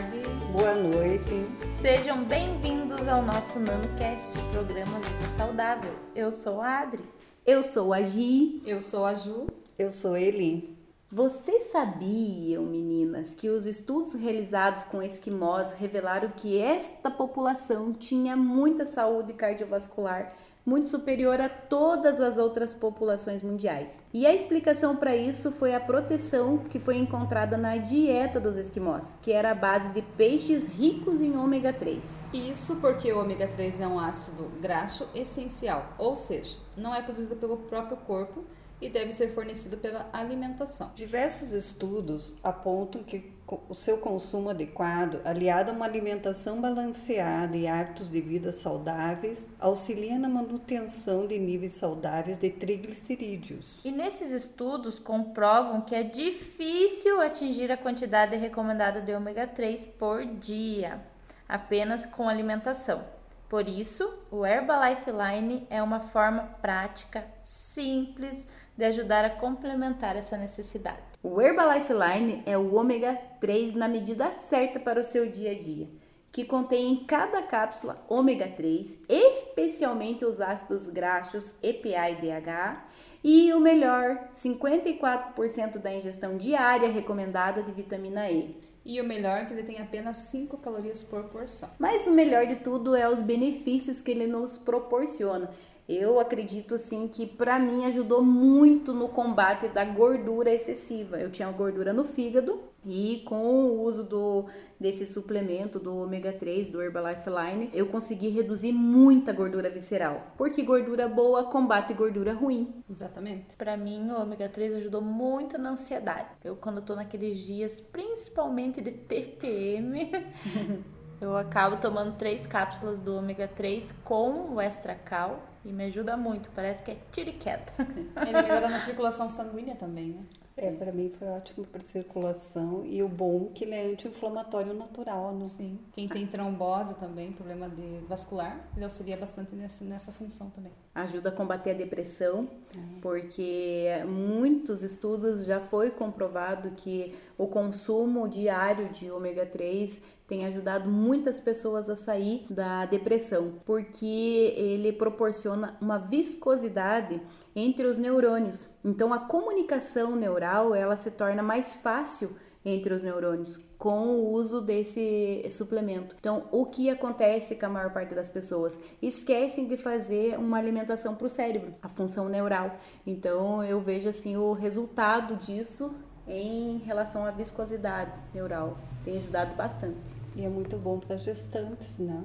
tarde. Boa noite. Sejam bem-vindos ao nosso NanoCast, programa Vida Saudável. Eu sou a Adri. Eu sou a Gi. Eu sou a Ju. Eu sou a Eli. Vocês sabiam, meninas, que os estudos realizados com esquimós revelaram que esta população tinha muita saúde cardiovascular muito superior a todas as outras populações mundiais. E a explicação para isso foi a proteção que foi encontrada na dieta dos esquimós, que era a base de peixes ricos em ômega 3. Isso porque o ômega 3 é um ácido graxo essencial, ou seja, não é produzido pelo próprio corpo e deve ser fornecido pela alimentação. Diversos estudos apontam que o seu consumo adequado, aliado a uma alimentação balanceada e hábitos de vida saudáveis, auxilia na manutenção de níveis saudáveis de triglicerídeos. E nesses estudos comprovam que é difícil atingir a quantidade recomendada de ômega 3 por dia, apenas com alimentação. Por isso, o Herbalife Line é uma forma prática, simples de ajudar a complementar essa necessidade. O Herbalife Line é o ômega 3 na medida certa para o seu dia a dia, que contém em cada cápsula ômega 3, especialmente os ácidos graxos EPA e DHA, e o melhor, 54% da ingestão diária recomendada de vitamina E. E o melhor é que ele tem apenas 5 calorias por porção. Mas o melhor de tudo é os benefícios que ele nos proporciona. Eu acredito assim que para mim ajudou muito no combate da gordura excessiva. Eu tinha gordura no fígado e com o uso do desse suplemento do ômega 3 do Herbalife Line, eu consegui reduzir muita gordura visceral. Porque gordura boa combate gordura ruim. Exatamente. Para mim, o ômega 3 ajudou muito na ansiedade. Eu quando tô naqueles dias, principalmente de TPM, eu acabo tomando três cápsulas do ômega 3 com o Extra Cal e me ajuda muito, parece que é tiro e queda. Ele melhora na circulação sanguínea também, né? É, para mim foi ótimo para circulação e o bom é que ele é anti-inflamatório natural, né? Sim. Quem tem trombose também, problema de vascular, ele auxilia bastante nessa, nessa função também. Ajuda a combater a depressão, porque muitos estudos já foi comprovado que o consumo diário de ômega 3 tem ajudado muitas pessoas a sair da depressão, porque ele proporciona uma viscosidade entre os neurônios. Então a comunicação neural, ela se torna mais fácil entre os neurônios com o uso desse suplemento. Então, o que acontece com a maior parte das pessoas? Esquecem de fazer uma alimentação para o cérebro, a função neural. Então, eu vejo assim o resultado disso em relação à viscosidade neural. Tem ajudado bastante. E é muito bom para gestantes, né?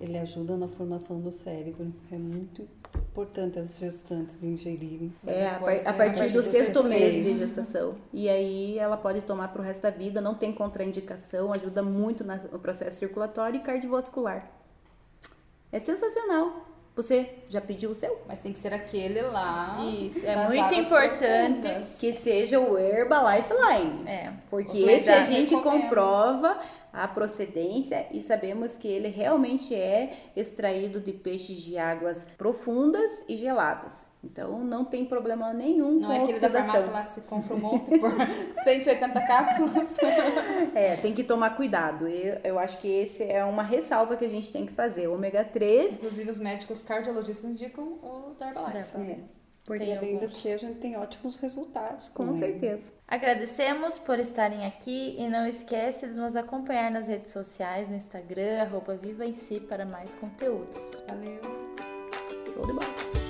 Ele ajuda na formação do cérebro. É muito importante as gestantes ingerirem. É, a, a, partir do sexto mês de gestação. E aí ela pode tomar para o resto da vida, não tem contraindicação, ajuda muito no processo circulatório e cardiovascular. É sensacional. Você já pediu o seu? Mas tem que ser aquele lá. Isso, é muito importante profundas. que seja o Herbalife Line. É. Porque esse a gente comprova a procedência e sabemos que ele realmente é extraído de peixes de águas profundas e geladas. Então não tem problema nenhum Não com é aquele da oxidação. farmácia lá que se compra um monte por 180 cápsulas. É, tem que tomar cuidado. Eu, eu acho que esse é uma ressalva que a gente tem que fazer. O ômega 3 Inclusive os médicos cardiologistas indicam o da Herbalife. é, Porque Tem além do que a gente tem ótimos resultados. com ele. certeza. Agradecemos por estarem aqui e não esquece de nos acompanhar nas redes sociais, no Instagram, arroba Viva em Si para mais conteúdos. Valeu. Show de bola.